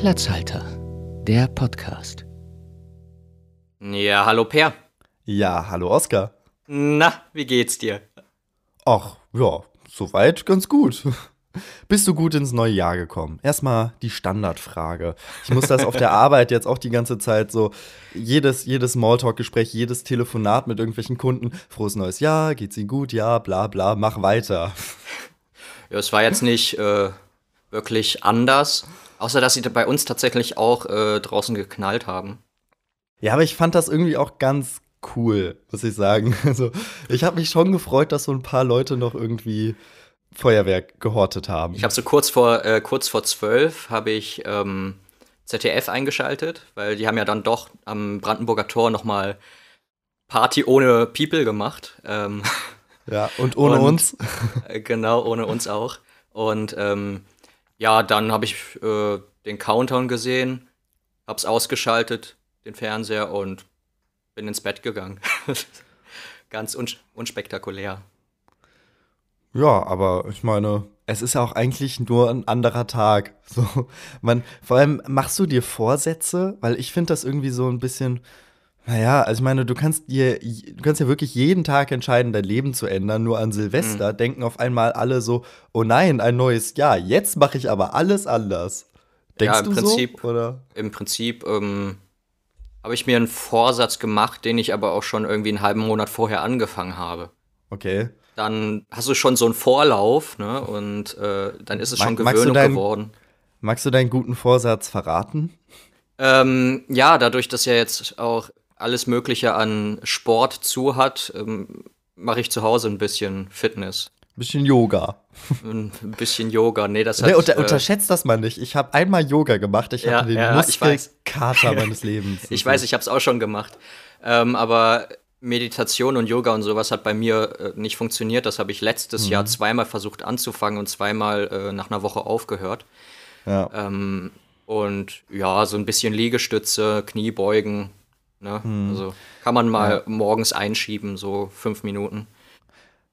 Platzhalter, der Podcast. Ja, hallo Per. Ja, hallo Oskar. Na, wie geht's dir? Ach, ja, soweit ganz gut. Bist du gut ins neue Jahr gekommen? Erstmal die Standardfrage. Ich muss das auf der Arbeit jetzt auch die ganze Zeit so, jedes, jedes Smalltalk-Gespräch, jedes Telefonat mit irgendwelchen Kunden, frohes neues Jahr, geht's Ihnen gut? Ja, bla bla, mach weiter. Ja, es war jetzt nicht äh, wirklich anders, außer dass sie bei uns tatsächlich auch äh, draußen geknallt haben. Ja, aber ich fand das irgendwie auch ganz cool, muss ich sagen. Also, ich habe mich schon gefreut, dass so ein paar Leute noch irgendwie Feuerwerk gehortet haben. Ich habe so kurz vor äh, kurz vor zwölf habe ich ähm, ZDF eingeschaltet, weil die haben ja dann doch am Brandenburger Tor noch mal Party ohne People gemacht. Ähm, ja, und ohne und, uns. Äh, genau, ohne uns auch. Und ähm, ja, dann habe ich äh, den Countdown gesehen, hab's ausgeschaltet, den Fernseher und bin ins Bett gegangen. Ganz uns unspektakulär. Ja, aber ich meine, es ist ja auch eigentlich nur ein anderer Tag. So, man, vor allem machst du dir Vorsätze, weil ich finde das irgendwie so ein bisschen, naja, also ich meine, du kannst dir, du kannst ja wirklich jeden Tag entscheiden, dein Leben zu ändern. Nur an Silvester mhm. denken auf einmal alle so, oh nein, ein neues Jahr. Jetzt mache ich aber alles anders. Denkst ja, im du Prinzip, so? Oder? Im Prinzip ähm, habe ich mir einen Vorsatz gemacht, den ich aber auch schon irgendwie einen halben Monat vorher angefangen habe. Okay dann hast du schon so einen Vorlauf, ne? Und äh, dann ist es schon Mag, Gewöhnung dein, geworden. Magst du deinen guten Vorsatz verraten? Ähm, ja, dadurch, dass ja jetzt auch alles Mögliche an Sport zu hat, ähm, mache ich zu Hause ein bisschen Fitness. Ein bisschen Yoga. Ein bisschen Yoga, nee, das hat, nee, unter, äh, unterschätzt das mal nicht. Ich habe einmal Yoga gemacht. Ich ja, hatte den ja, Muskelkater meines Lebens. ich weiß, ich habe es auch schon gemacht. Ähm, aber Meditation und Yoga und sowas hat bei mir äh, nicht funktioniert. Das habe ich letztes mhm. Jahr zweimal versucht anzufangen und zweimal äh, nach einer Woche aufgehört. Ja. Ähm, und ja, so ein bisschen Liegestütze, Kniebeugen. Ne? Mhm. Also kann man mal ja. morgens einschieben, so fünf Minuten.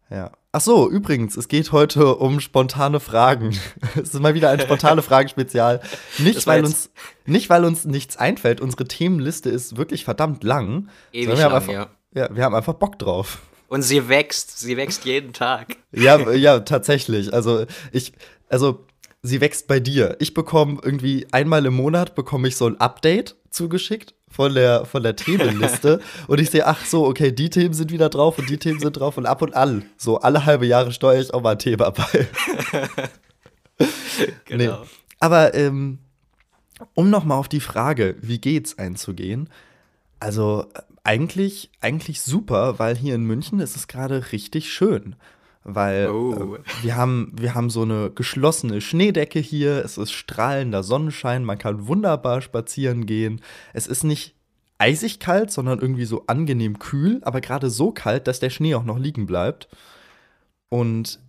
Ja. Ach so, übrigens, es geht heute um spontane Fragen. es ist mal wieder ein spontane Fragen-Spezial. Nicht, weil uns, nicht, weil uns nichts einfällt. Unsere Themenliste ist wirklich verdammt lang. Ewig lang, einfach, ja. Ja, wir haben einfach Bock drauf. Und sie wächst, sie wächst jeden Tag. Ja, ja, tatsächlich. Also ich, also sie wächst bei dir. Ich bekomme irgendwie einmal im Monat bekomme ich so ein Update zugeschickt von der von der Themenliste und ich sehe, ach so, okay, die Themen sind wieder drauf und die Themen sind drauf und ab und an, so alle halbe Jahre steuere ich auch mal ein Thema bei. genau. Nee. Aber ähm, um noch mal auf die Frage, wie geht's einzugehen, also eigentlich, eigentlich super, weil hier in München ist es gerade richtig schön. Weil oh. äh, wir, haben, wir haben so eine geschlossene Schneedecke hier, es ist strahlender Sonnenschein, man kann wunderbar spazieren gehen. Es ist nicht eisig kalt, sondern irgendwie so angenehm kühl, aber gerade so kalt, dass der Schnee auch noch liegen bleibt. Und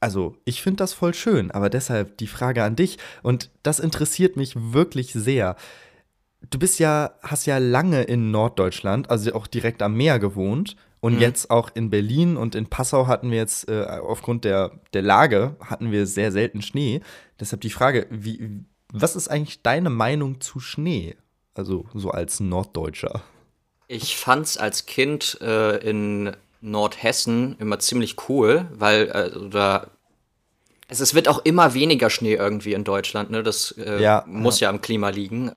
also, ich finde das voll schön, aber deshalb die Frage an dich, und das interessiert mich wirklich sehr du bist ja, hast ja lange in Norddeutschland, also auch direkt am Meer gewohnt. Und mhm. jetzt auch in Berlin und in Passau hatten wir jetzt, äh, aufgrund der, der Lage, hatten wir sehr selten Schnee. Deshalb die Frage, wie, was ist eigentlich deine Meinung zu Schnee? Also so als Norddeutscher. Ich fand's als Kind äh, in Nordhessen immer ziemlich cool, weil äh, da also es wird auch immer weniger Schnee irgendwie in Deutschland, ne? Das äh, ja, muss ja. ja am Klima liegen.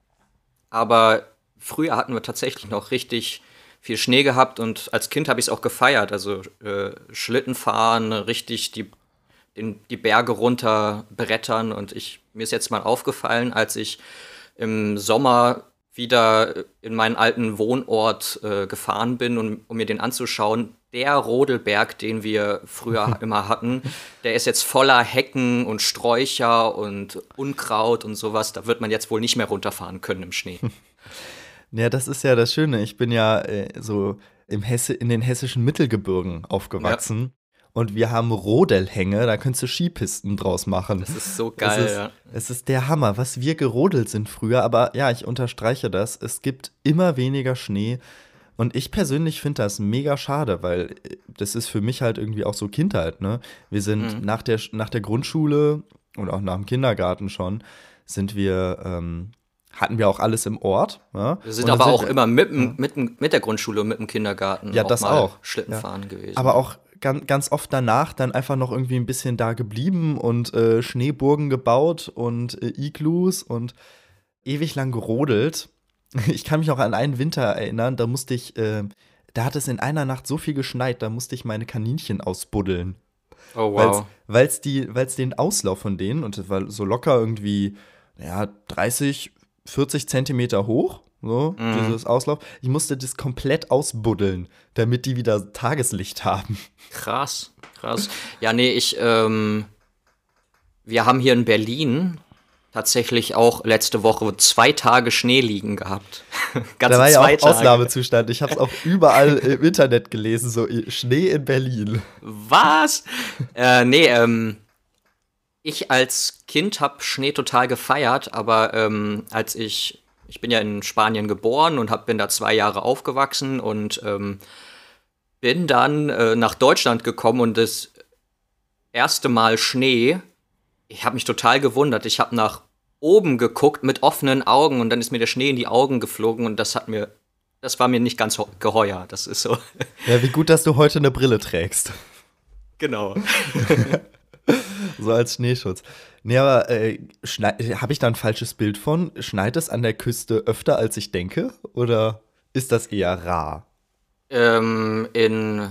Aber früher hatten wir tatsächlich noch richtig viel Schnee gehabt und als Kind habe ich es auch gefeiert. Also äh, Schlitten fahren, richtig die, den, die Berge runter brettern. Und ich, mir ist jetzt mal aufgefallen, als ich im Sommer wieder in meinen alten Wohnort äh, gefahren bin, um, um mir den anzuschauen, der Rodelberg, den wir früher immer hatten, der ist jetzt voller Hecken und Sträucher und Unkraut und sowas. Da wird man jetzt wohl nicht mehr runterfahren können im Schnee. Ja, das ist ja das Schöne. Ich bin ja äh, so im Hesse, in den hessischen Mittelgebirgen aufgewachsen. Ja. Und wir haben Rodelhänge, da könntest du Skipisten draus machen. Das ist so geil, es ist, ja. Es ist der Hammer, was wir gerodelt sind früher. Aber ja, ich unterstreiche das. Es gibt immer weniger Schnee. Und ich persönlich finde das mega schade, weil äh, das ist für mich halt irgendwie auch so Kindheit, ne? Wir sind mhm. nach, der, nach der Grundschule und auch nach dem Kindergarten schon, sind wir, ähm, hatten wir auch alles im Ort. Ja? Wir sind aber sind auch wir, immer mit, ja. mit, mit der Grundschule und mit dem Kindergarten ja, auch das auch. Schlittenfahren ja. gewesen. Aber auch ganz, ganz oft danach dann einfach noch irgendwie ein bisschen da geblieben und äh, Schneeburgen gebaut und äh, Iglus und ewig lang gerodelt. Ich kann mich auch an einen Winter erinnern, da musste ich, äh, da hat es in einer Nacht so viel geschneit, da musste ich meine Kaninchen ausbuddeln. Oh wow. Weil es den Auslauf von denen, und das war so locker irgendwie, ja, 30, 40 Zentimeter hoch, so, mhm. dieses Auslauf. Ich musste das komplett ausbuddeln, damit die wieder Tageslicht haben. Krass, krass. Ja, nee, ich, ähm, wir haben hier in Berlin tatsächlich auch letzte Woche zwei Tage Schnee liegen gehabt. Ganze da war ja auch Tage. Ausnahmezustand. Ich habe es auch überall im Internet gelesen, so Schnee in Berlin. Was? äh, nee, ähm, ich als Kind habe Schnee total gefeiert, aber ähm, als ich, ich bin ja in Spanien geboren und hab, bin da zwei Jahre aufgewachsen und ähm, bin dann äh, nach Deutschland gekommen und das erste Mal Schnee ich habe mich total gewundert. Ich habe nach oben geguckt mit offenen Augen und dann ist mir der Schnee in die Augen geflogen und das hat mir, das war mir nicht ganz geheuer. Das ist so. Ja, wie gut, dass du heute eine Brille trägst. Genau. so als Schneeschutz. Nee, aber äh, habe ich da ein falsches Bild von? Schneit es an der Küste öfter, als ich denke? Oder ist das eher rar? Ähm, in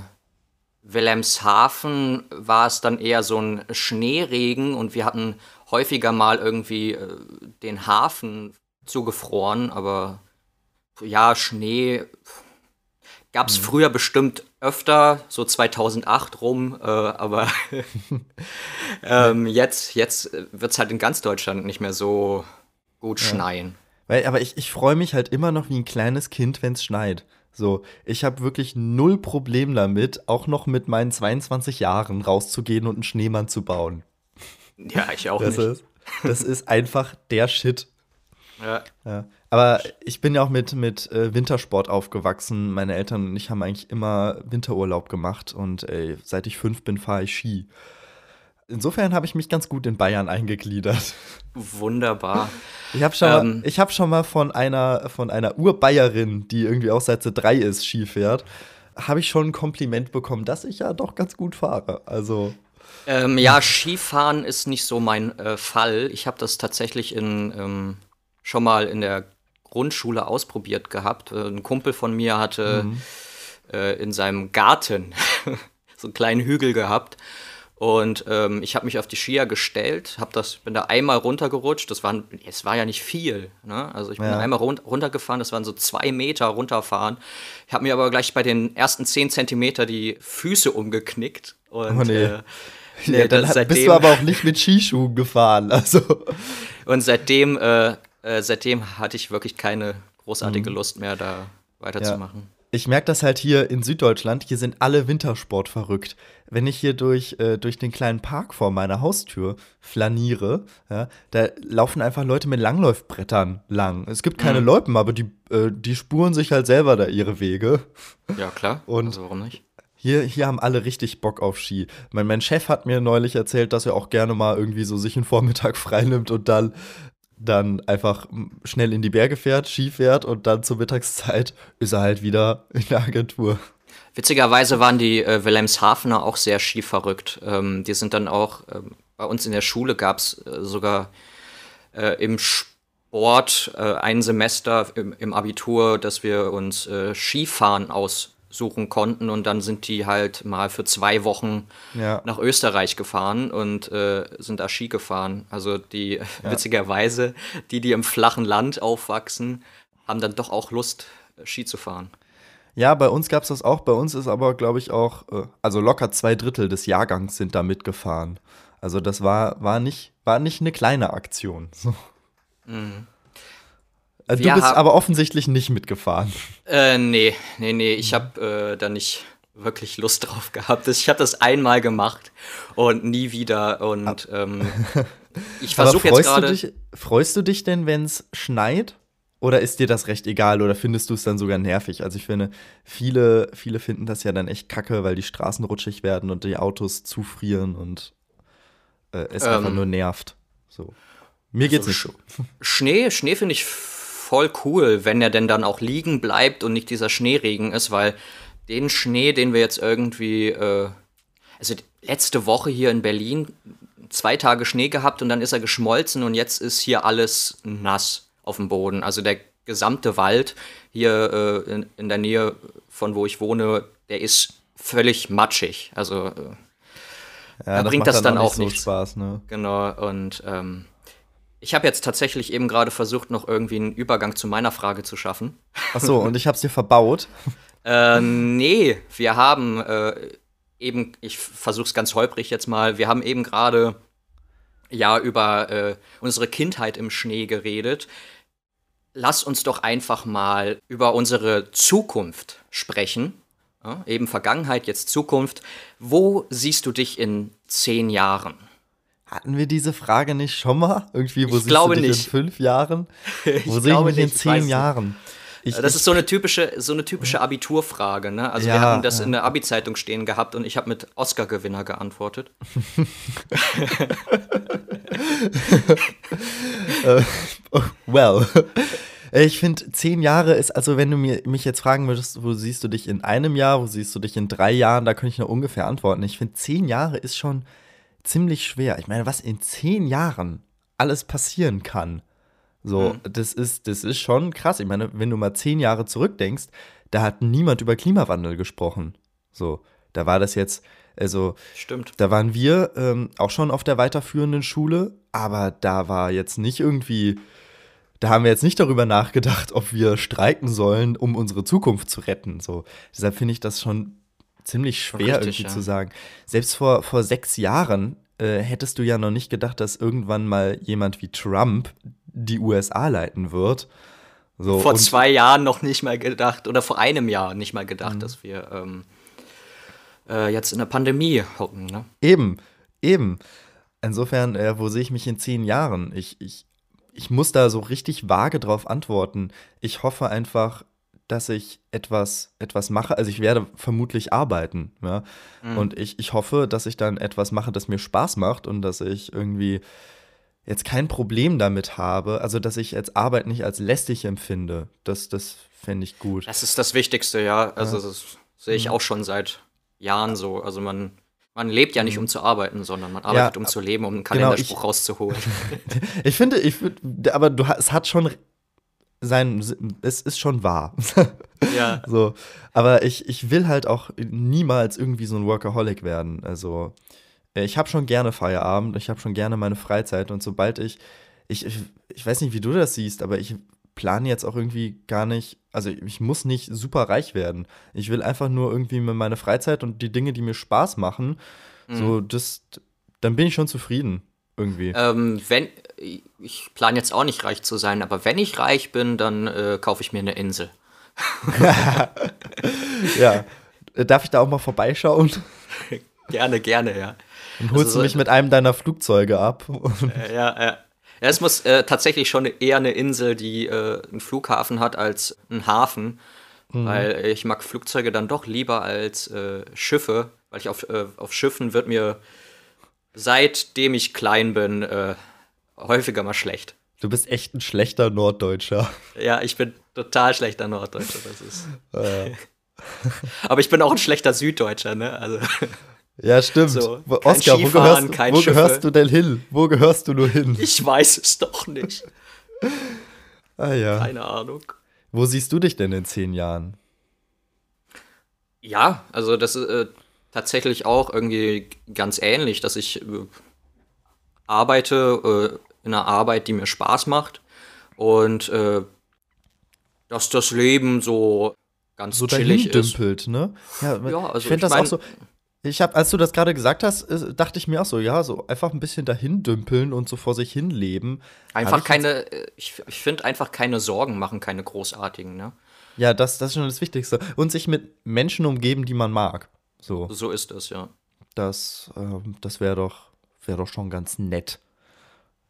Wilhelmshaven war es dann eher so ein Schneeregen und wir hatten häufiger mal irgendwie äh, den Hafen zugefroren, aber ja, Schnee gab es mhm. früher bestimmt öfter, so 2008 rum, äh, aber ähm, jetzt, jetzt wird es halt in ganz Deutschland nicht mehr so gut ja. schneien. Weil, aber ich, ich freue mich halt immer noch wie ein kleines Kind, wenn es schneit. So, ich habe wirklich null Problem damit, auch noch mit meinen 22 Jahren rauszugehen und einen Schneemann zu bauen. Ja, ich auch das nicht. Ist, das ist einfach der Shit. Ja. ja. Aber ich bin ja auch mit, mit äh, Wintersport aufgewachsen. Meine Eltern und ich haben eigentlich immer Winterurlaub gemacht und ey, seit ich fünf bin, fahre ich Ski. Insofern habe ich mich ganz gut in Bayern eingegliedert. Wunderbar. Ich habe schon, ähm, mal, hab schon mal von einer, von einer Urbayerin, die irgendwie auch seit sie drei ist, Ski fährt, habe ich schon ein Kompliment bekommen, dass ich ja doch ganz gut fahre. Also. Ähm, ja, Skifahren ist nicht so mein äh, Fall. Ich habe das tatsächlich in, ähm, schon mal in der Grundschule ausprobiert gehabt. Äh, ein Kumpel von mir hatte mhm. äh, in seinem Garten so einen kleinen Hügel gehabt und ähm, ich habe mich auf die Skier gestellt, hab das, bin da einmal runtergerutscht. Das war, es war ja nicht viel. Ne? Also ich bin ja. einmal run runtergefahren, das waren so zwei Meter runterfahren. Ich habe mir aber gleich bei den ersten zehn Zentimeter die Füße umgeknickt. Und, oh nee. Äh, nee ja, dann seitdem, bist du aber auch nicht mit Skischuhen gefahren. Also. Und seitdem, äh, äh, seitdem hatte ich wirklich keine großartige mhm. Lust mehr, da weiterzumachen. Ja ich merke das halt hier in Süddeutschland, hier sind alle Wintersport verrückt. Wenn ich hier durch, äh, durch den kleinen Park vor meiner Haustür flaniere, ja, da laufen einfach Leute mit Langläufbrettern lang. Es gibt keine mhm. Loipen, aber die, äh, die spuren sich halt selber da ihre Wege. Ja, klar. Und also warum nicht? Hier, hier haben alle richtig Bock auf Ski. Mein, mein Chef hat mir neulich erzählt, dass er auch gerne mal irgendwie so sich einen Vormittag freinimmt und dann dann einfach schnell in die Berge fährt, Ski fährt und dann zur Mittagszeit ist er halt wieder in der Agentur. Witzigerweise waren die äh, Wilhelmshavener auch sehr skiverrückt. Ähm, die sind dann auch, äh, bei uns in der Schule gab es äh, sogar äh, im Sport äh, ein Semester im, im, Abitur, dass wir uns äh, Skifahren aus suchen konnten und dann sind die halt mal für zwei Wochen ja. nach Österreich gefahren und äh, sind da Ski gefahren. Also die ja. witzigerweise, die, die im flachen Land aufwachsen, haben dann doch auch Lust, Ski zu fahren. Ja, bei uns gab es das auch. Bei uns ist aber, glaube ich, auch, äh, also locker zwei Drittel des Jahrgangs sind da mitgefahren. Also das war, war, nicht, war nicht eine kleine Aktion. Mhm. Also du bist aber offensichtlich nicht mitgefahren. Äh, nee, nee, nee. Ich habe äh, da nicht wirklich Lust drauf gehabt. Ich habe das einmal gemacht und nie wieder. Und ähm, ich versuche jetzt gerade. Freust du dich denn, wenn es schneit? Oder ist dir das recht egal oder findest du es dann sogar nervig? Also ich finde, viele, viele finden das ja dann echt kacke, weil die Straßen rutschig werden und die Autos zufrieren und äh, es ähm, einfach nur nervt. So. Mir geht's also, nicht so. Schnee, Schnee finde ich voll cool, wenn er denn dann auch liegen bleibt und nicht dieser Schneeregen ist, weil den Schnee, den wir jetzt irgendwie, äh, also letzte Woche hier in Berlin zwei Tage Schnee gehabt und dann ist er geschmolzen und jetzt ist hier alles nass auf dem Boden. Also der gesamte Wald hier äh, in, in, der Nähe von wo ich wohne, der ist völlig matschig. Also äh, ja, da bringt das dann, dann auch, nicht so Spaß, ne? Genau, und ähm, ich habe jetzt tatsächlich eben gerade versucht, noch irgendwie einen Übergang zu meiner Frage zu schaffen. Ach so, und ich habe es dir verbaut. äh, nee, wir haben äh, eben, ich versuche es ganz holprig jetzt mal, wir haben eben gerade ja über äh, unsere Kindheit im Schnee geredet. Lass uns doch einfach mal über unsere Zukunft sprechen. Ja, eben Vergangenheit, jetzt Zukunft. Wo siehst du dich in zehn Jahren? Hatten wir diese Frage nicht schon mal? Irgendwie, wo ich siehst glaube du dich nicht. in fünf Jahren? Wo sehe ich mich in zehn Jahren? Ich, das ist so eine typische, so eine typische Abiturfrage, ne? Also ja, wir haben das ja. in der Abi-Zeitung stehen gehabt und ich habe mit Oscar-Gewinner geantwortet. uh, well. Ich finde, zehn Jahre ist, also wenn du mir, mich jetzt fragen würdest, wo siehst du dich in einem Jahr, wo siehst du dich in drei Jahren, da könnte ich nur ungefähr antworten. Ich finde, zehn Jahre ist schon ziemlich schwer. Ich meine, was in zehn Jahren alles passieren kann. So, mhm. das ist, das ist schon krass. Ich meine, wenn du mal zehn Jahre zurückdenkst, da hat niemand über Klimawandel gesprochen. So, da war das jetzt, also, Stimmt. da waren wir ähm, auch schon auf der weiterführenden Schule, aber da war jetzt nicht irgendwie, da haben wir jetzt nicht darüber nachgedacht, ob wir streiken sollen, um unsere Zukunft zu retten. So, deshalb finde ich das schon ziemlich schwer Richtig, irgendwie ja. zu sagen. Selbst vor, vor sechs Jahren äh, hättest du ja noch nicht gedacht, dass irgendwann mal jemand wie Trump die USA leiten wird. So, vor zwei Jahren noch nicht mal gedacht oder vor einem Jahr nicht mal gedacht, mhm. dass wir ähm, äh, jetzt in der Pandemie hocken. Ne? Eben, eben. Insofern, äh, wo sehe ich mich in zehn Jahren? Ich, ich, ich muss da so richtig vage drauf antworten. Ich hoffe einfach, dass ich etwas, etwas mache. Also ich werde vermutlich arbeiten. Ja? Mhm. Und ich, ich hoffe, dass ich dann etwas mache, das mir Spaß macht und dass ich irgendwie jetzt kein Problem damit habe, also dass ich jetzt Arbeit nicht als lästig empfinde, das, das fände ich gut. Das ist das Wichtigste, ja. Also ja. das sehe ich mhm. auch schon seit Jahren so. Also man, man lebt ja nicht, mhm. um zu arbeiten, sondern man arbeitet, ja, um zu leben, um einen Kalenderspruch genau, ich, rauszuholen. ich finde, ich aber du, es hat schon sein, es ist schon wahr. ja. So, aber ich, ich will halt auch niemals irgendwie so ein Workaholic werden. Also äh, ich habe schon gerne Feierabend, ich habe schon gerne meine Freizeit und sobald ich, ich, ich, ich weiß nicht, wie du das siehst, aber ich plane jetzt auch irgendwie gar nicht, also ich muss nicht super reich werden. Ich will einfach nur irgendwie meine Freizeit und die Dinge, die mir Spaß machen, mhm. so das, dann bin ich schon zufrieden irgendwie. Ähm, wenn, ich plane jetzt auch nicht reich zu sein, aber wenn ich reich bin, dann äh, kaufe ich mir eine Insel. ja. Darf ich da auch mal vorbeischauen? gerne, gerne, ja. Und holst also, du mich mit einem deiner Flugzeuge ab? Äh, ja, ja. Ja, es muss äh, tatsächlich schon eher eine Insel, die äh, einen Flughafen hat, als ein Hafen. Mhm. Weil ich mag Flugzeuge dann doch lieber als äh, Schiffe, weil ich auf, äh, auf Schiffen wird mir seitdem ich klein bin äh, häufiger mal schlecht. Du bist echt ein schlechter Norddeutscher. Ja, ich bin total schlechter Norddeutscher, das ist. Ja. Aber ich bin auch ein schlechter Süddeutscher, ne? Also. Ja, stimmt. So, Oskar, wo, gehörst, wo gehörst, du denn hin? Wo gehörst du nur hin? Ich weiß es doch nicht. ah ja. Keine Ahnung. Wo siehst du dich denn in zehn Jahren? Ja, also das ist äh, tatsächlich auch irgendwie ganz ähnlich, dass ich äh, arbeite äh, in einer Arbeit, die mir Spaß macht und äh, dass das Leben so ganz so chillig ist. ne? Ja, ja also ich finde das mein, auch so. Ich habe, als du das gerade gesagt hast, äh, dachte ich mir auch so, ja, so einfach ein bisschen dahin dümpeln und so vor sich hin leben. Einfach keine, äh, ich, ich finde einfach keine Sorgen machen, keine großartigen, ne? Ja, das, das ist schon das Wichtigste. Und sich mit Menschen umgeben, die man mag. So, so ist es, ja. Das, äh, das wäre doch, wär doch schon ganz nett.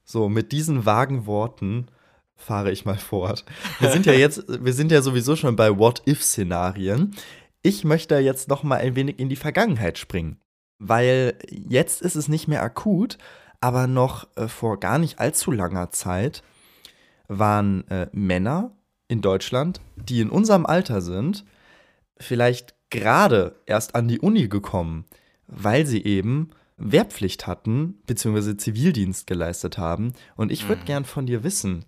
So, mit diesen vagen Worten fahre ich mal fort. Wir sind ja jetzt, wir sind ja sowieso schon bei What-If-Szenarien. Ich möchte jetzt noch mal ein wenig in die Vergangenheit springen, weil jetzt ist es nicht mehr akut, aber noch äh, vor gar nicht allzu langer Zeit waren äh, Männer in Deutschland, die in unserem Alter sind, vielleicht gerade erst an die Uni gekommen, weil sie eben Wehrpflicht hatten, beziehungsweise Zivildienst geleistet haben. Und ich würde mhm. gern von dir wissen,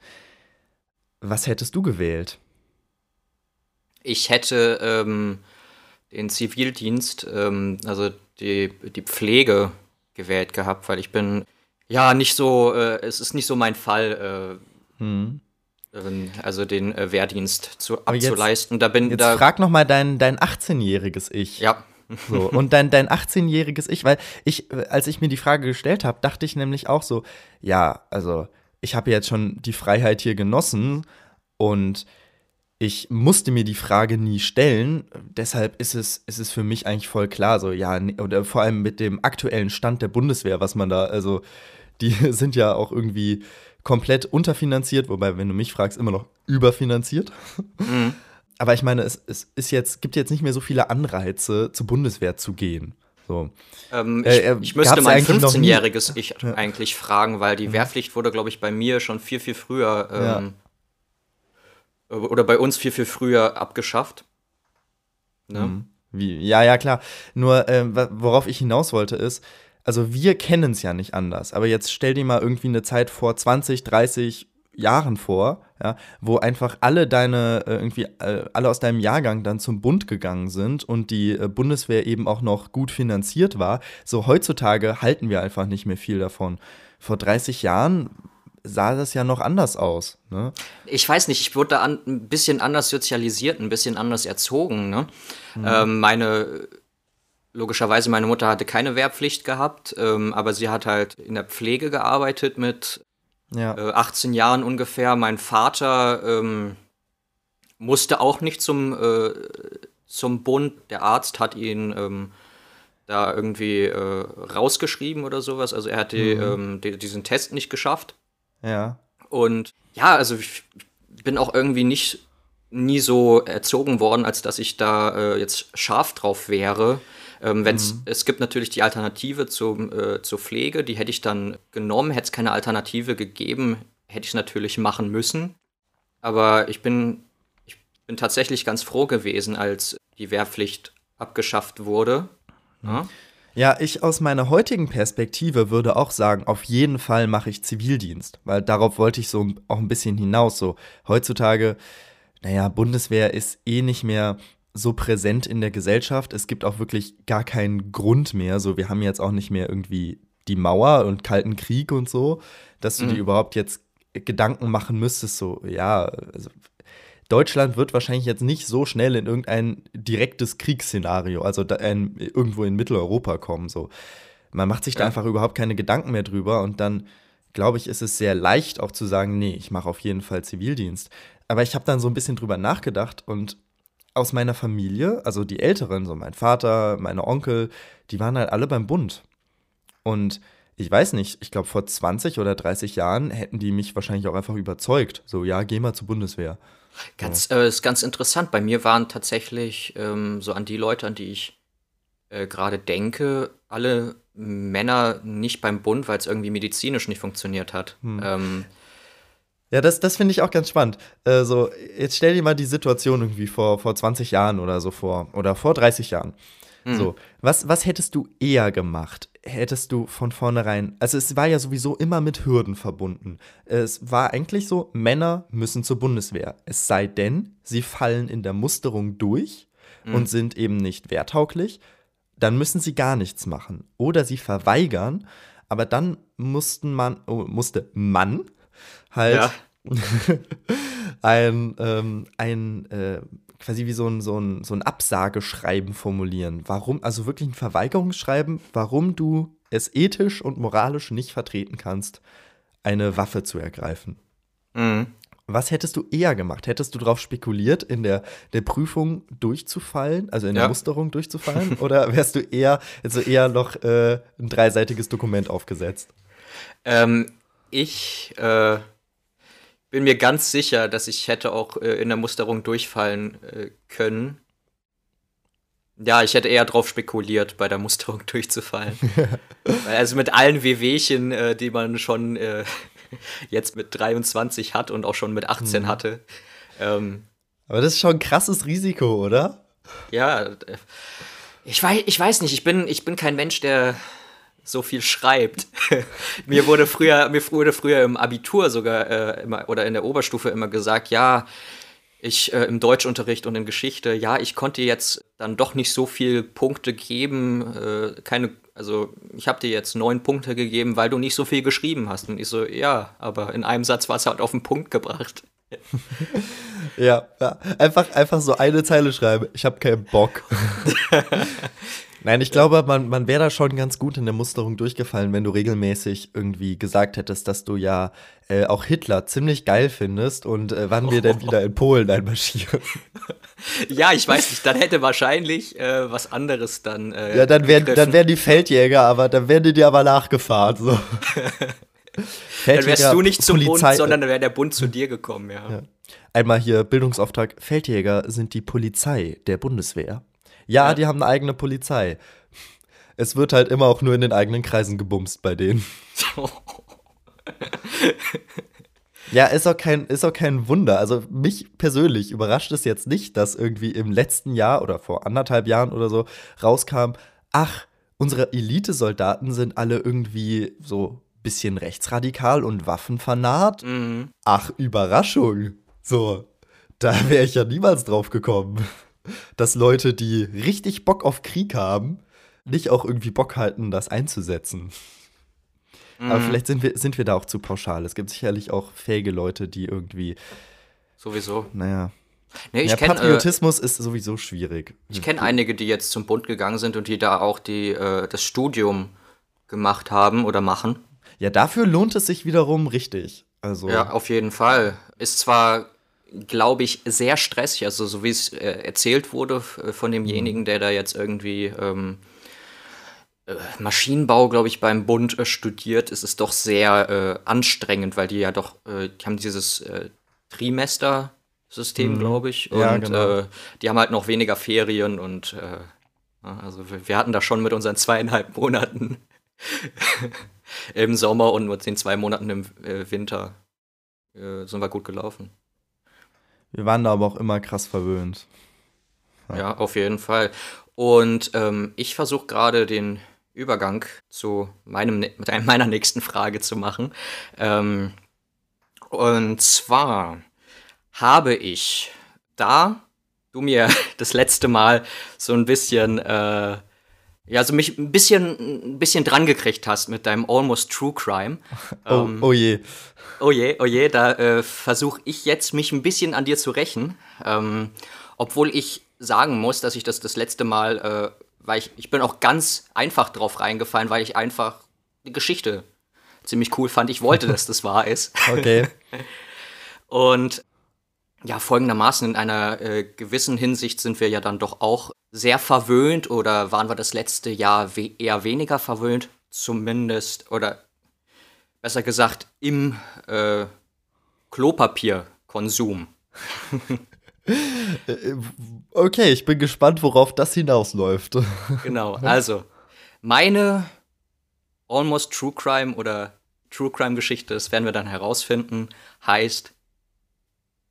was hättest du gewählt? Ich hätte ähm, den Zivildienst, ähm, also die, die Pflege gewählt gehabt, weil ich bin ja nicht so, äh, es ist nicht so mein Fall, äh, hm. Also den äh, Wehrdienst zu, abzuleisten. Jetzt, da bin, jetzt da frag noch mal dein, dein 18-jähriges Ich. Ja. So, und dein, dein 18-jähriges Ich, weil ich, als ich mir die Frage gestellt habe, dachte ich nämlich auch so, ja, also ich habe jetzt schon die Freiheit hier genossen und ich musste mir die Frage nie stellen. Deshalb ist es, ist es für mich eigentlich voll klar, so, ja, oder vor allem mit dem aktuellen Stand der Bundeswehr, was man da, also, die sind ja auch irgendwie komplett unterfinanziert, wobei, wenn du mich fragst, immer noch überfinanziert. Mhm. Aber ich meine, es, es ist jetzt, gibt jetzt nicht mehr so viele Anreize, zur Bundeswehr zu gehen. So. Ähm, ich, äh, ich, müsste mein 15-jähriges Ich ja. eigentlich fragen, weil die mhm. Wehrpflicht wurde, glaube ich, bei mir schon viel, viel früher ähm, oder bei uns viel, viel früher abgeschafft. Ne? Mhm. Wie? Ja, ja, klar. Nur, äh, worauf ich hinaus wollte, ist, also wir kennen es ja nicht anders, aber jetzt stell dir mal irgendwie eine Zeit vor 20, 30 Jahren vor, ja, wo einfach alle deine, äh, irgendwie, äh, alle aus deinem Jahrgang dann zum Bund gegangen sind und die äh, Bundeswehr eben auch noch gut finanziert war. So heutzutage halten wir einfach nicht mehr viel davon. Vor 30 Jahren sah das ja noch anders aus. Ne? Ich weiß nicht, ich wurde da an, ein bisschen anders sozialisiert, ein bisschen anders erzogen. Ne? Mhm. Ähm, meine, logischerweise, meine Mutter hatte keine Wehrpflicht gehabt, ähm, aber sie hat halt in der Pflege gearbeitet mit ja. äh, 18 Jahren ungefähr. Mein Vater ähm, musste auch nicht zum, äh, zum Bund. Der Arzt hat ihn ähm, da irgendwie äh, rausgeschrieben oder sowas. Also er hat die, mhm. ähm, die, diesen Test nicht geschafft. Ja. Und ja, also ich bin auch irgendwie nicht nie so erzogen worden, als dass ich da äh, jetzt scharf drauf wäre. Ähm, wenn's, mhm. Es gibt natürlich die Alternative zum, äh, zur Pflege, die hätte ich dann genommen. Hätte es keine Alternative gegeben, hätte ich es natürlich machen müssen. Aber ich bin, ich bin tatsächlich ganz froh gewesen, als die Wehrpflicht abgeschafft wurde. Ja? Ja, ich aus meiner heutigen Perspektive würde auch sagen, auf jeden Fall mache ich Zivildienst, weil darauf wollte ich so auch ein bisschen hinaus. So heutzutage, naja, Bundeswehr ist eh nicht mehr so präsent in der Gesellschaft. Es gibt auch wirklich gar keinen Grund mehr. So, wir haben jetzt auch nicht mehr irgendwie die Mauer und Kalten Krieg und so, dass du mhm. dir überhaupt jetzt Gedanken machen müsstest, so, ja, also Deutschland wird wahrscheinlich jetzt nicht so schnell in irgendein direktes Kriegsszenario, also ein, irgendwo in Mitteleuropa kommen. So. Man macht sich da einfach überhaupt keine Gedanken mehr drüber und dann, glaube ich, ist es sehr leicht auch zu sagen, nee, ich mache auf jeden Fall Zivildienst. Aber ich habe dann so ein bisschen drüber nachgedacht und aus meiner Familie, also die Älteren, so mein Vater, meine Onkel, die waren halt alle beim Bund. Und ich weiß nicht, ich glaube, vor 20 oder 30 Jahren hätten die mich wahrscheinlich auch einfach überzeugt. So, ja, geh mal zur Bundeswehr. Ganz, ja. äh, ist ganz interessant. Bei mir waren tatsächlich ähm, so an die Leute, an die ich äh, gerade denke, alle Männer nicht beim Bund, weil es irgendwie medizinisch nicht funktioniert hat. Hm. Ähm, ja, das, das finde ich auch ganz spannend. Äh, so, jetzt stell dir mal die Situation irgendwie vor, vor 20 Jahren oder so vor, oder vor 30 Jahren. Hm. So, was, was hättest du eher gemacht? Hättest du von vornherein, also es war ja sowieso immer mit Hürden verbunden. Es war eigentlich so, Männer müssen zur Bundeswehr. Es sei denn, sie fallen in der Musterung durch hm. und sind eben nicht wehrtauglich, dann müssen sie gar nichts machen. Oder sie verweigern, aber dann mussten man, oh, musste man halt ja. ein, ähm, ein äh, quasi wie so ein, so ein, so ein Absageschreiben formulieren. Warum, also wirklich ein Verweigerungsschreiben, warum du es ethisch und moralisch nicht vertreten kannst, eine Waffe zu ergreifen. Mhm. Was hättest du eher gemacht? Hättest du darauf spekuliert, in der, der Prüfung durchzufallen, also in der Musterung durchzufallen? oder wärst du eher, also eher noch äh, ein dreiseitiges Dokument aufgesetzt? Ähm, ich äh, bin mir ganz sicher, dass ich hätte auch äh, in der Musterung durchfallen äh, können. Ja, ich hätte eher drauf spekuliert, bei der Musterung durchzufallen. also mit allen Wehwehchen, äh, die man schon äh, jetzt mit 23 hat und auch schon mit 18 mhm. hatte. Ähm, Aber das ist schon ein krasses Risiko, oder? Ja, äh, ich weiß, ich weiß nicht, ich bin, ich bin kein Mensch, der so viel schreibt. mir wurde früher, mir wurde früher im Abitur sogar äh, immer oder in der Oberstufe immer gesagt, ja, ich äh, im Deutschunterricht und in Geschichte, ja, ich konnte jetzt dann doch nicht so viel Punkte geben, äh, keine, also ich habe dir jetzt neun Punkte gegeben, weil du nicht so viel geschrieben hast. Und ich so, ja, aber in einem Satz war es halt auf den Punkt gebracht. ja, ja, einfach, einfach so eine Zeile schreiben. Ich habe keinen Bock. Nein, ich glaube, man, man wäre da schon ganz gut in der Musterung durchgefallen, wenn du regelmäßig irgendwie gesagt hättest, dass du ja äh, auch Hitler ziemlich geil findest und äh, wann wir denn wieder in Polen einmarschieren. Ja, ich weiß nicht, dann hätte wahrscheinlich äh, was anderes dann. Äh, ja, dann wären, dann wären die Feldjäger, aber dann wären die dir aber nachgefahren. So. dann wärst du nicht zum Polizei Bund, sondern dann wäre der Bund zu dir gekommen, ja. ja. Einmal hier Bildungsauftrag: Feldjäger sind die Polizei der Bundeswehr. Ja, ja, die haben eine eigene Polizei. Es wird halt immer auch nur in den eigenen Kreisen gebumst bei denen. ja, ist auch, kein, ist auch kein Wunder. Also mich persönlich überrascht es jetzt nicht, dass irgendwie im letzten Jahr oder vor anderthalb Jahren oder so rauskam, ach, unsere Elitesoldaten sind alle irgendwie so bisschen rechtsradikal und waffenfanat. Mhm. Ach, Überraschung. So, da wäre ich ja niemals drauf gekommen dass Leute, die richtig Bock auf Krieg haben, nicht auch irgendwie Bock halten, das einzusetzen. Mhm. Aber vielleicht sind wir, sind wir da auch zu pauschal. Es gibt sicherlich auch fähige Leute, die irgendwie. Sowieso. Naja. Nee, ja, kenn, Patriotismus äh, ist sowieso schwierig. Ich kenne einige, die jetzt zum Bund gegangen sind und die da auch die, äh, das Studium gemacht haben oder machen. Ja, dafür lohnt es sich wiederum richtig. Also. Ja, auf jeden Fall. Ist zwar glaube ich, sehr stressig. Also so wie es äh, erzählt wurde äh, von demjenigen, mhm. der da jetzt irgendwie ähm, äh, Maschinenbau, glaube ich, beim Bund äh, studiert, ist es doch sehr äh, anstrengend, weil die ja doch, äh, die haben dieses Trimester-System, mhm. glaube ich. Und ja, genau. die haben halt noch weniger Ferien und also wir, wir hatten da schon mit unseren zweieinhalb Monaten im Sommer und mit den zwei Monaten im Winter sind wir gut gelaufen. Wir waren da aber auch immer krass verwöhnt. Ja, ja auf jeden Fall. Und ähm, ich versuche gerade den Übergang zu meinem, meiner nächsten Frage zu machen. Ähm, und zwar habe ich, da du mir das letzte Mal so ein bisschen, äh, ja, also mich ein bisschen, ein bisschen dran gekriegt hast mit deinem Almost True Crime. Oh, ähm, oh je. Oh je, oh je, da äh, versuche ich jetzt mich ein bisschen an dir zu rächen. Ähm, obwohl ich sagen muss, dass ich das das letzte Mal, äh, weil ich, ich bin auch ganz einfach drauf reingefallen, weil ich einfach die Geschichte ziemlich cool fand. Ich wollte, dass das wahr ist. Okay. Und ja, folgendermaßen in einer äh, gewissen Hinsicht sind wir ja dann doch auch sehr verwöhnt oder waren wir das letzte Jahr we eher weniger verwöhnt, zumindest oder besser gesagt, im äh, Klopapierkonsum. okay, ich bin gespannt, worauf das hinausläuft. genau, also meine Almost True Crime oder True Crime Geschichte, das werden wir dann herausfinden, heißt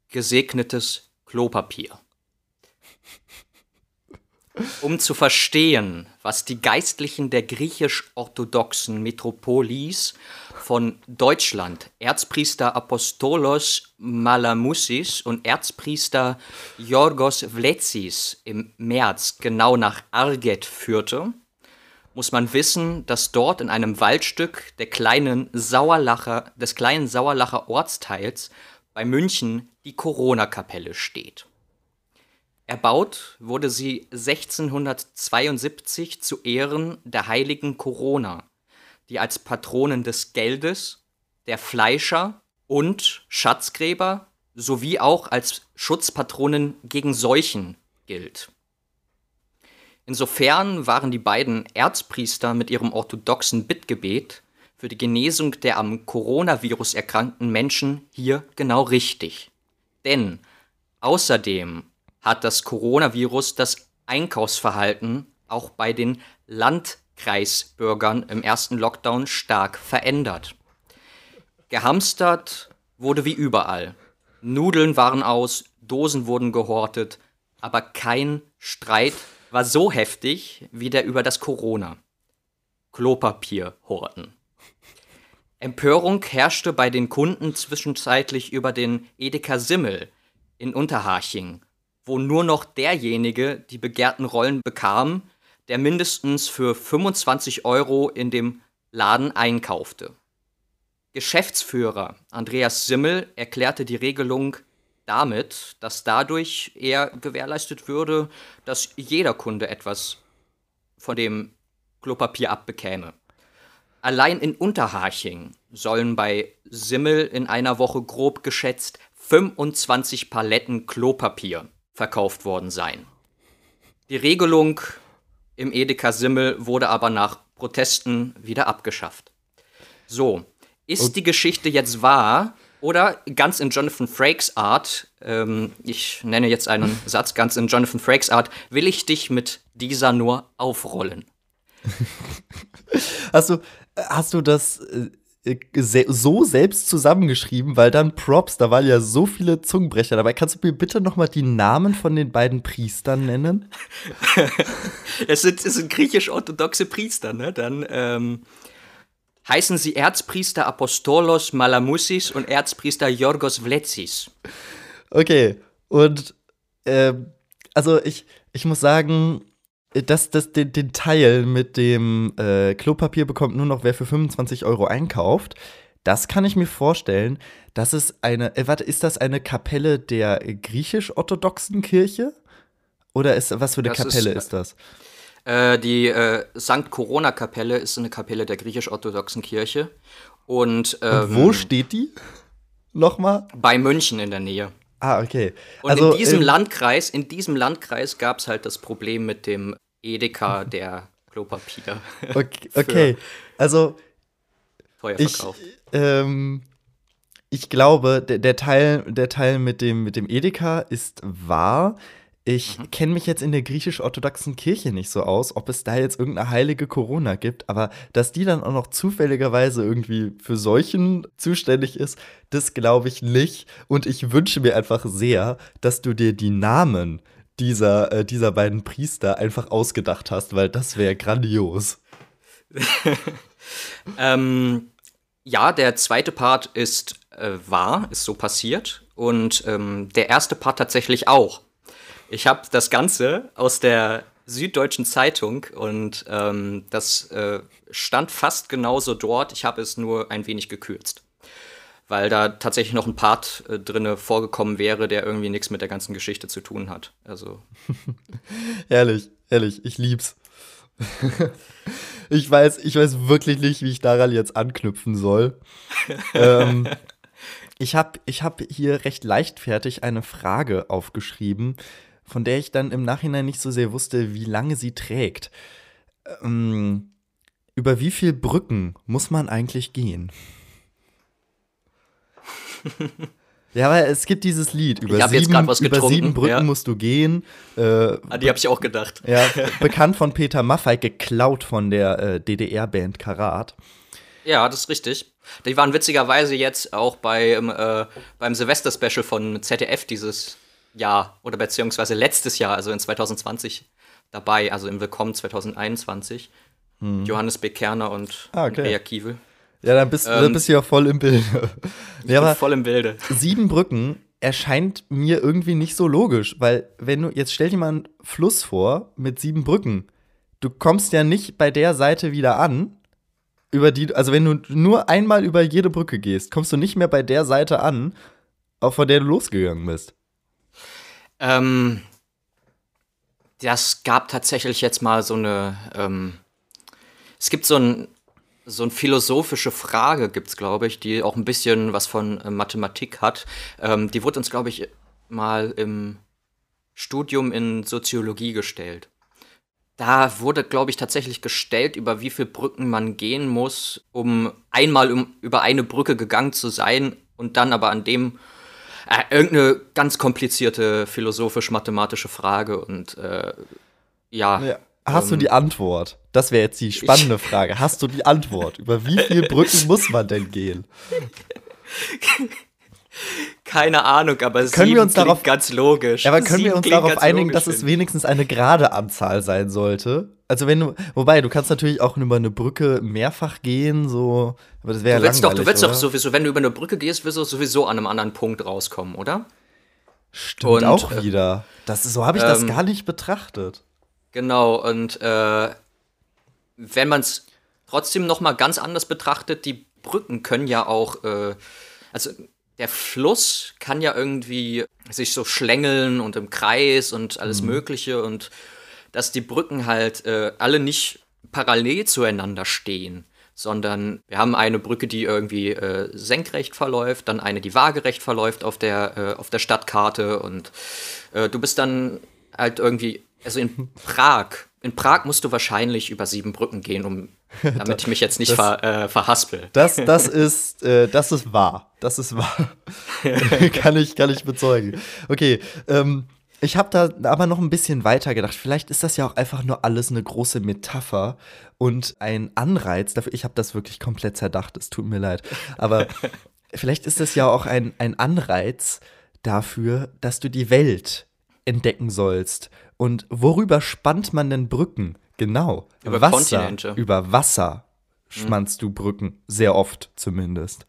gesegnetes Klopapier. Um zu verstehen, was die Geistlichen der griechisch-orthodoxen Metropolis von Deutschland, Erzpriester Apostolos Malamusis und Erzpriester Yorgos Vletsis im März genau nach Arget führte, muss man wissen, dass dort in einem Waldstück der kleinen Sauerlacher, des kleinen Sauerlacher Ortsteils bei München die Corona-Kapelle steht. Erbaut wurde sie 1672 zu Ehren der heiligen Corona, die als Patronen des Geldes, der Fleischer und Schatzgräber sowie auch als Schutzpatronen gegen Seuchen gilt. Insofern waren die beiden Erzpriester mit ihrem orthodoxen Bittgebet für die Genesung der am Coronavirus erkrankten Menschen hier genau richtig. Denn außerdem hat das Coronavirus das Einkaufsverhalten auch bei den Landkreisbürgern im ersten Lockdown stark verändert. Gehamstert wurde wie überall. Nudeln waren aus, Dosen wurden gehortet, aber kein Streit war so heftig wie der über das Corona. Klopapier horten. Empörung herrschte bei den Kunden zwischenzeitlich über den Edeka Simmel in Unterhaching, wo nur noch derjenige die begehrten Rollen bekam, der mindestens für 25 Euro in dem Laden einkaufte. Geschäftsführer Andreas Simmel erklärte die Regelung damit, dass dadurch eher gewährleistet würde, dass jeder Kunde etwas von dem Klopapier abbekäme. Allein in Unterhaching sollen bei Simmel in einer Woche grob geschätzt 25 Paletten Klopapier verkauft worden sein. Die Regelung im Edeka Simmel wurde aber nach Protesten wieder abgeschafft. So, ist die Geschichte jetzt wahr oder ganz in Jonathan Frakes Art, ähm, ich nenne jetzt einen Satz ganz in Jonathan Frakes Art, will ich dich mit dieser nur aufrollen? Hast du, hast du das äh, so selbst zusammengeschrieben, weil dann Props, da waren ja so viele Zungenbrecher dabei. Kannst du mir bitte noch mal die Namen von den beiden Priestern nennen? es, sind, es sind griechisch-orthodoxe Priester, ne? Dann ähm, heißen sie Erzpriester Apostolos Malamusis und Erzpriester Yorgos Vletsis. Okay, und äh, also ich, ich muss sagen, dass das, den, den Teil mit dem äh, Klopapier bekommt nur noch wer für 25 Euro einkauft. Das kann ich mir vorstellen. Das ist eine, äh, warte, ist das eine Kapelle der griechisch-orthodoxen Kirche? Oder ist was für eine das Kapelle ist, ist das? Äh, die äh, St. Corona-Kapelle ist eine Kapelle der griechisch-orthodoxen Kirche. Und, ähm, Und wo steht die? Nochmal? Bei München in der Nähe. Ah, okay. Und also, in diesem ähm, Landkreis, in diesem Landkreis gab es halt das Problem mit dem Edeka der Klopapier. Okay, okay. also ich, ähm, ich glaube, der, der, Teil, der Teil mit dem, mit dem Edeka ist wahr. Ich mhm. kenne mich jetzt in der griechisch-orthodoxen Kirche nicht so aus, ob es da jetzt irgendeine heilige Corona gibt, aber dass die dann auch noch zufälligerweise irgendwie für solchen zuständig ist, das glaube ich nicht. Und ich wünsche mir einfach sehr, dass du dir die Namen dieser, äh, dieser beiden Priester einfach ausgedacht hast, weil das wäre grandios. ähm, ja, der zweite Part ist äh, wahr, ist so passiert. Und ähm, der erste Part tatsächlich auch. Ich habe das Ganze aus der Süddeutschen Zeitung und ähm, das äh, stand fast genauso dort. Ich habe es nur ein wenig gekürzt, weil da tatsächlich noch ein Part äh, drinne vorgekommen wäre, der irgendwie nichts mit der ganzen Geschichte zu tun hat. Also ehrlich, ehrlich, ich lieb's. ich weiß, ich weiß wirklich nicht, wie ich daran jetzt anknüpfen soll. ähm, ich habe ich hab hier recht leichtfertig eine Frage aufgeschrieben, von der ich dann im Nachhinein nicht so sehr wusste, wie lange sie trägt. Ähm, über wie viele Brücken muss man eigentlich gehen? ja, aber es gibt dieses Lied. Über, sieben, über sieben Brücken ja. musst du gehen. Äh, ah, die habe ich auch gedacht. Ja, bekannt von Peter Maffei, geklaut von der äh, DDR-Band Karat. Ja, das ist richtig. Die waren witzigerweise jetzt auch beim, äh, beim Silvester-Special von ZDF dieses Jahr oder beziehungsweise letztes Jahr, also in 2020 dabei, also im Willkommen 2021. Hm. Johannes B. Kerner und ah, okay. Andrea Kiewel. Ja, dann bist, ähm, dann bist du ja voll im Bilde. Ich ja, bin voll im Bilde. Sieben Brücken erscheint mir irgendwie nicht so logisch, weil wenn du, jetzt stell dir mal einen Fluss vor mit sieben Brücken. Du kommst ja nicht bei der Seite wieder an, über die, also wenn du nur einmal über jede Brücke gehst, kommst du nicht mehr bei der Seite an, auf von der du losgegangen bist. Ähm, das gab tatsächlich jetzt mal so eine. Ähm, es gibt so ein so eine philosophische Frage gibt es, glaube ich, die auch ein bisschen was von äh, Mathematik hat. Ähm, die wurde uns, glaube ich, mal im Studium in Soziologie gestellt. Da wurde, glaube ich, tatsächlich gestellt, über wie viele Brücken man gehen muss, um einmal um, über eine Brücke gegangen zu sein und dann aber an dem äh, irgendeine ganz komplizierte philosophisch-mathematische Frage und äh, Ja. ja. Hast ähm, du die Antwort? Das wäre jetzt die spannende ich, Frage. Hast du die Antwort? Über wie viele Brücken muss man denn gehen? Keine Ahnung, aber können wir uns darauf ganz logisch. Aber können wir uns darauf einigen, dass es wenigstens eine gerade Anzahl sein sollte? Also wenn du, wobei du kannst natürlich auch über eine Brücke mehrfach gehen, so, aber das wäre ja. Doch, du willst oder? doch sowieso, wenn du über eine Brücke gehst, wirst du sowieso an einem anderen Punkt rauskommen, oder? Stimmt und, auch äh, wieder. Das, so habe ich ähm, das gar nicht betrachtet. Genau, und äh, wenn man es trotzdem noch mal ganz anders betrachtet, die Brücken können ja auch, äh, also der Fluss kann ja irgendwie sich so schlängeln und im Kreis und alles mhm. Mögliche und dass die Brücken halt äh, alle nicht parallel zueinander stehen, sondern wir haben eine Brücke, die irgendwie äh, senkrecht verläuft, dann eine, die waagerecht verläuft auf der, äh, auf der Stadtkarte und äh, du bist dann halt irgendwie, also in Prag, in Prag musst du wahrscheinlich über sieben Brücken gehen, um damit ich mich jetzt nicht das, ver, äh, verhaspel. Das, das, ist, äh, das ist wahr. Das ist wahr. kann, ich, kann ich bezeugen. Okay, ähm, ich habe da aber noch ein bisschen weiter gedacht. Vielleicht ist das ja auch einfach nur alles eine große Metapher und ein Anreiz dafür. Ich habe das wirklich komplett zerdacht, es tut mir leid. Aber vielleicht ist das ja auch ein, ein Anreiz dafür, dass du die Welt entdecken sollst. Und worüber spannt man denn Brücken? Genau. Über Wasser, Kontinente. Über Wasser spannst mhm. du Brücken, sehr oft zumindest.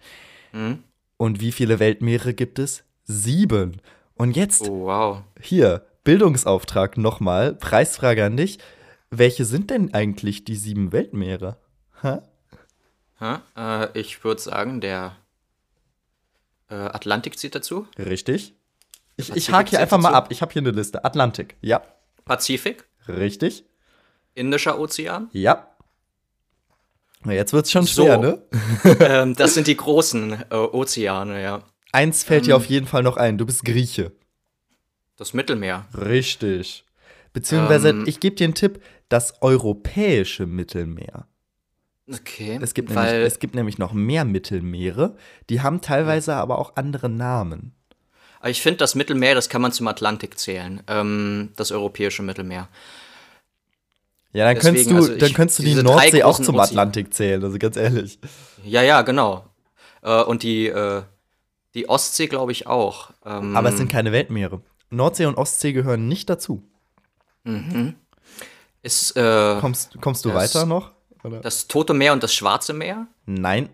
Mhm. Und wie viele Weltmeere gibt es? Sieben. Und jetzt, oh, wow. hier, Bildungsauftrag nochmal, Preisfrage an dich. Welche sind denn eigentlich die sieben Weltmeere? Ha? Ha? Äh, ich würde sagen, der äh, Atlantik zieht dazu. Richtig. Ich, ich hake hier einfach dazu. mal ab. Ich habe hier eine Liste. Atlantik, ja. Pazifik. Richtig. Indischer Ozean? Ja. Na, jetzt wird's schon schwer, so, ne? ähm, das sind die großen äh, Ozeane, ja. Eins fällt ähm, dir auf jeden Fall noch ein. Du bist Grieche. Das Mittelmeer. Richtig. Beziehungsweise, ähm, ich gebe dir einen Tipp: das europäische Mittelmeer. Okay. Es gibt, nämlich, es gibt nämlich noch mehr Mittelmeere, die haben teilweise aber auch andere Namen. Ich finde, das Mittelmeer, das kann man zum Atlantik zählen, ähm, das europäische Mittelmeer. Ja, dann Deswegen, könntest du, also ich, dann könntest du die Nordsee auch zum Atlantik zählen, also ganz ehrlich. Ja, ja, genau. Äh, und die, äh, die Ostsee, glaube ich, auch. Ähm, Aber es sind keine Weltmeere. Nordsee und Ostsee gehören nicht dazu. Mhm. Ist, äh, kommst, kommst du das, weiter noch? Oder? Das Tote Meer und das Schwarze Meer? Nein.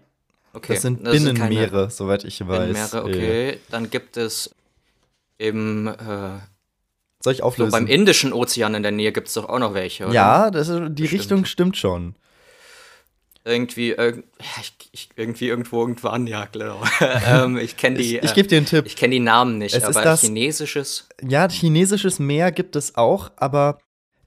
Okay. Das sind das Binnenmeere, sind soweit ich weiß. Binnenmeere, okay. Ja. Dann gibt es im soll ich auflösen? So, beim Indischen Ozean in der Nähe gibt es doch auch noch welche, oder? Ja, das ist, die Bestimmt. Richtung stimmt schon. Irgendwie, äh, ich, ich, irgendwie irgendwo irgendwann, ja, genau. ähm, ich kenne die. Ich, ich gebe dir einen Tipp. Ich kenne die Namen nicht, es aber das, chinesisches. Ja, chinesisches Meer gibt es auch, aber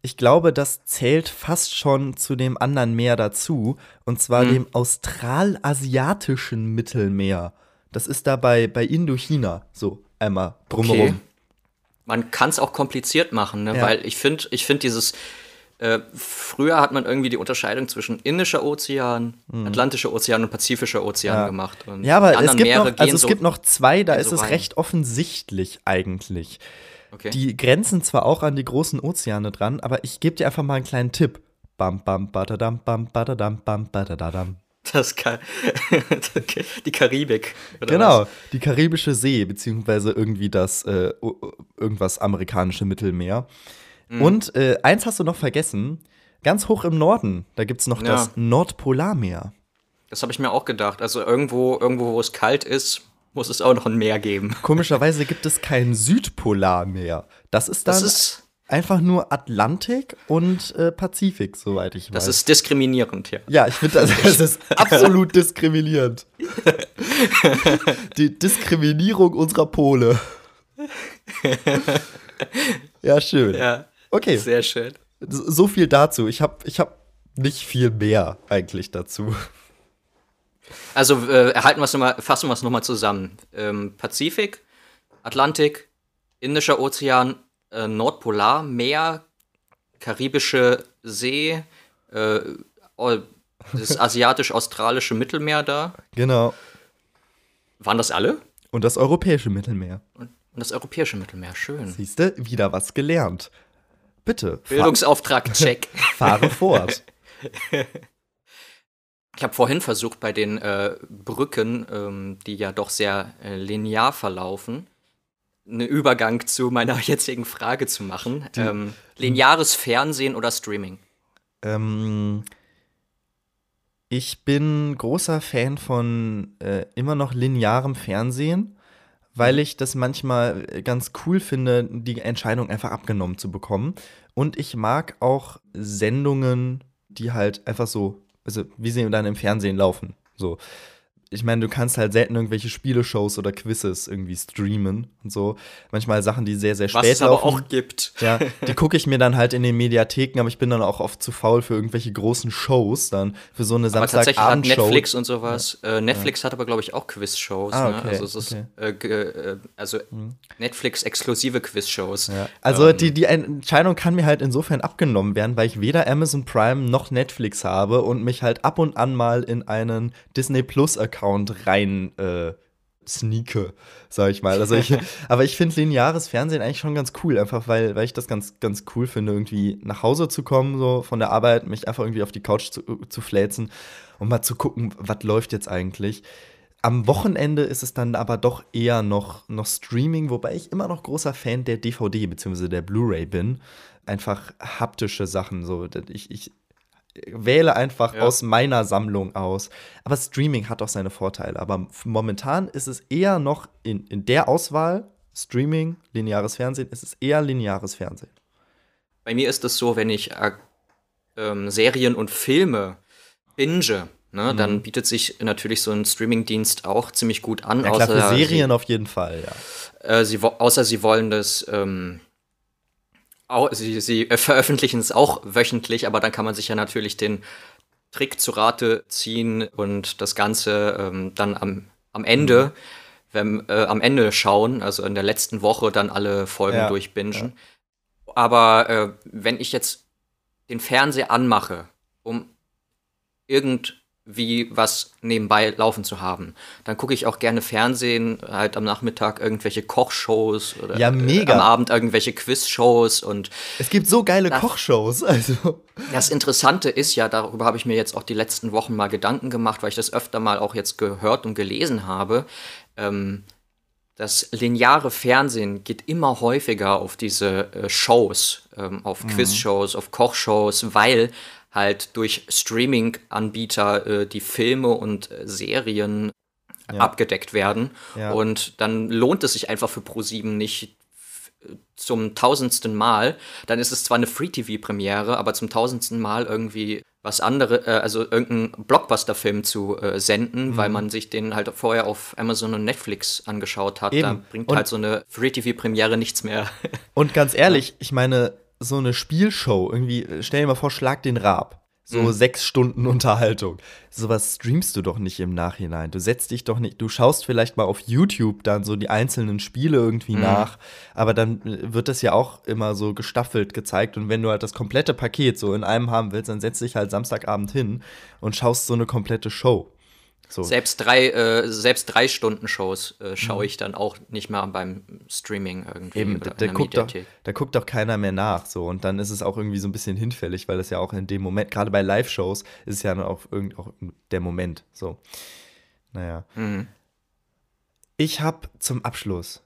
ich glaube, das zählt fast schon zu dem anderen Meer dazu, und zwar hm. dem australasiatischen Mittelmeer. Das ist da bei, bei Indochina, so einmal drumherum. Okay man kann es auch kompliziert machen, ne? ja. weil ich finde, ich finde dieses äh, früher hat man irgendwie die Unterscheidung zwischen Indischer Ozean, mhm. Atlantischer Ozean und Pazifischer Ozean ja. gemacht. Und ja, aber es gibt, noch, also es so, gibt noch zwei, da ist so es rein. recht offensichtlich eigentlich. Okay. Die grenzen zwar auch an die großen Ozeane dran, aber ich gebe dir einfach mal einen kleinen Tipp. Bam, bam, badadam, bam, badadam, bam, badadadam. Das Ka die Karibik. genau, was? die Karibische See, beziehungsweise irgendwie das äh, irgendwas amerikanische Mittelmeer. Mhm. Und äh, eins hast du noch vergessen: ganz hoch im Norden, da gibt es noch ja. das Nordpolarmeer. Das habe ich mir auch gedacht. Also irgendwo, irgendwo, wo es kalt ist, muss es auch noch ein Meer geben. Komischerweise gibt es kein Südpolarmeer. Das ist dann. Das ist einfach nur Atlantik und äh, Pazifik, soweit ich weiß. Das ist diskriminierend, ja. Ja, ich finde, das, das ist absolut diskriminierend. Die Diskriminierung unserer Pole. ja, schön. Ja. Okay. Sehr schön. So viel dazu. Ich habe ich hab nicht viel mehr eigentlich dazu. Also äh, erhalten wir es nochmal, fassen wir es nochmal zusammen. Ähm, Pazifik, Atlantik, Indischer Ozean, äh, Nordpolarmeer, Karibische See, äh, das asiatisch-australische Mittelmeer da. Genau. Waren das alle? Und das europäische Mittelmeer. Und das europäische Mittelmeer, schön. Siehst du, wieder was gelernt. Bitte. Bildungsauftrag, check. Fahre fort. Ich habe vorhin versucht, bei den äh, Brücken, ähm, die ja doch sehr äh, linear verlaufen, einen Übergang zu meiner jetzigen Frage zu machen. Ähm, lineares Fernsehen oder Streaming? Ähm, ich bin großer Fan von äh, immer noch linearem Fernsehen, weil mhm. ich das manchmal ganz cool finde, die Entscheidung einfach abgenommen zu bekommen. Und ich mag auch Sendungen, die halt einfach so, also wie sie dann im Fernsehen laufen. So ich meine, du kannst halt selten irgendwelche Spieleshows oder Quizzes irgendwie streamen und so. Manchmal Sachen, die sehr, sehr spät Was es laufen. aber auch gibt. Ja, die gucke ich mir dann halt in den Mediatheken, aber ich bin dann auch oft zu faul für irgendwelche großen Shows dann, für so eine Samstagabendshow. Netflix und sowas. Ja. Äh, Netflix ja. hat aber, glaube ich, auch Quiz-Shows. Ah, ne? okay, ne? Also, es okay. ist, äh, äh, also mhm. Netflix-exklusive Quiz-Shows. Ja. Also ähm. die, die Entscheidung kann mir halt insofern abgenommen werden, weil ich weder Amazon Prime noch Netflix habe und mich halt ab und an mal in einen Disney Plus-Account Account rein äh, sneake, sag ich mal. Also ich, aber ich finde lineares Fernsehen eigentlich schon ganz cool, einfach weil, weil ich das ganz, ganz cool finde, irgendwie nach Hause zu kommen, so von der Arbeit, mich einfach irgendwie auf die Couch zu, zu fläzen und mal zu gucken, was läuft jetzt eigentlich. Am Wochenende ist es dann aber doch eher noch, noch Streaming, wobei ich immer noch großer Fan der DVD bzw. der Blu-ray bin. Einfach haptische Sachen. So. Ich, ich wähle einfach ja. aus meiner Sammlung aus. Aber Streaming hat auch seine Vorteile. Aber momentan ist es eher noch in, in der Auswahl, Streaming, lineares Fernsehen, ist es eher lineares Fernsehen. Bei mir ist es so, wenn ich äh, ähm, Serien und Filme binge, ne, mhm. dann bietet sich natürlich so ein Streamingdienst auch ziemlich gut an. Ja, klar, für Serien sie, auf jeden Fall, ja. Äh, sie, außer sie wollen das ähm, sie, sie äh, veröffentlichen es auch wöchentlich, aber dann kann man sich ja natürlich den Trick zu Rate ziehen und das Ganze ähm, dann am, am Ende, mhm. wenn, äh, am Ende schauen, also in der letzten Woche dann alle Folgen ja, durchbingen. Ja. Aber äh, wenn ich jetzt den Fernseher anmache, um irgend wie was nebenbei laufen zu haben. Dann gucke ich auch gerne Fernsehen, halt am Nachmittag irgendwelche Kochshows oder ja, mega. am Abend irgendwelche Quizshows und es gibt so geile Kochshows, also das Interessante ist ja, darüber habe ich mir jetzt auch die letzten Wochen mal Gedanken gemacht, weil ich das öfter mal auch jetzt gehört und gelesen habe. Ähm, das lineare Fernsehen geht immer häufiger auf diese äh, Shows, ähm, auf mhm. Quizshows, auf Kochshows, weil halt durch Streaming-Anbieter äh, die Filme und äh, Serien ja. abgedeckt werden. Ja. Und dann lohnt es sich einfach für Pro7 nicht zum tausendsten Mal. Dann ist es zwar eine Free-TV-Premiere, aber zum tausendsten Mal irgendwie was andere, äh, also irgendeinen Blockbuster-Film zu äh, senden, mhm. weil man sich den halt vorher auf Amazon und Netflix angeschaut hat. Eben. Da bringt und halt so eine Free-TV-Premiere nichts mehr. Und ganz ehrlich, ich meine, so eine Spielshow, irgendwie, stell dir mal vor, schlag den Rab. So mhm. sechs Stunden Unterhaltung. Sowas streamst du doch nicht im Nachhinein. Du setzt dich doch nicht, du schaust vielleicht mal auf YouTube dann so die einzelnen Spiele irgendwie mhm. nach, aber dann äh, wird das ja auch immer so gestaffelt gezeigt. Und wenn du halt das komplette Paket so in einem haben willst, dann setzt dich halt Samstagabend hin und schaust so eine komplette Show. So. Selbst drei, äh, selbst drei Stunden Shows äh, schaue mhm. ich dann auch nicht mehr beim Streaming irgendwie. Eben, da, da guckt doch, da guckt doch keiner mehr nach. So. Und dann ist es auch irgendwie so ein bisschen hinfällig, weil das ja auch in dem Moment, gerade bei Live-Shows, ist es ja auch, irgend, auch der Moment. So. Naja. Mhm. Ich habe zum Abschluss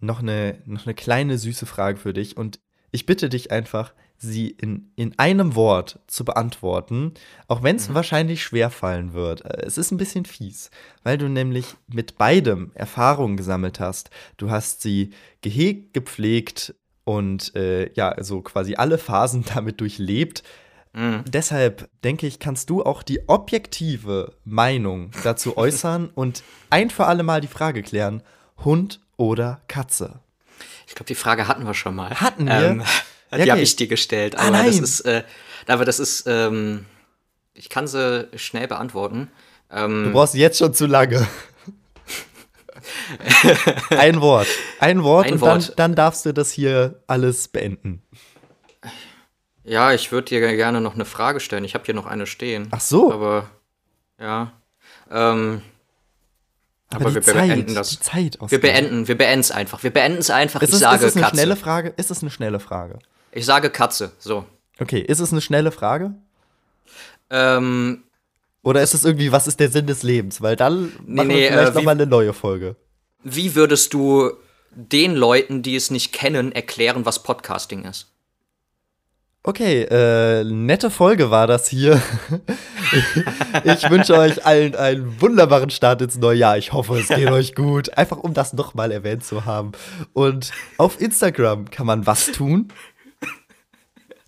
noch eine, noch eine kleine süße Frage für dich und ich bitte dich einfach, sie in, in einem Wort zu beantworten, auch wenn es mhm. wahrscheinlich schwer fallen wird. Äh, es ist ein bisschen fies, weil du nämlich mit beidem Erfahrungen gesammelt hast. Du hast sie gehegt, gepflegt und äh, ja, also quasi alle Phasen damit durchlebt. Mhm. Deshalb denke ich, kannst du auch die objektive Meinung dazu äußern und ein für alle Mal die Frage klären: Hund oder Katze? Ich glaube, die Frage hatten wir schon mal. Hatten wir? Ähm, die okay. habe ich dir gestellt. Ah, aber ah, das ist, äh, aber das ist, ähm, ich kann sie schnell beantworten. Ähm, du brauchst jetzt schon zu lange. ein Wort. Ein Wort ein und Wort. Dann, dann darfst du das hier alles beenden. Ja, ich würde dir gerne noch eine Frage stellen. Ich habe hier noch eine stehen. Ach so. Aber ja. Ähm, aber, aber wir Zeit, beenden das. Die Zeit wir beenden, wir beenden es einfach. Wir beenden es einfach. Ist es, ich sage ist es eine Katze. schnelle Frage? Ist es eine schnelle Frage? Ich sage Katze, so. Okay, ist es eine schnelle Frage? Ähm, Oder ist es irgendwie, was ist der Sinn des Lebens? Weil dann nee, machen nee, wir vielleicht äh, nochmal eine neue Folge. Wie würdest du den Leuten, die es nicht kennen, erklären, was Podcasting ist? Okay, äh, nette Folge war das hier. ich wünsche euch allen einen wunderbaren Start ins neue Jahr. Ich hoffe, es geht euch gut. Einfach um das nochmal erwähnt zu haben. Und auf Instagram kann man was tun?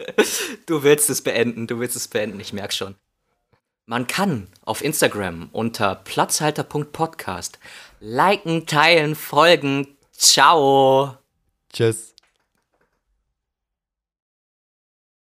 Du willst es beenden, du willst es beenden, ich merke schon. Man kann auf Instagram unter platzhalter.podcast liken, teilen, folgen. Ciao. Tschüss.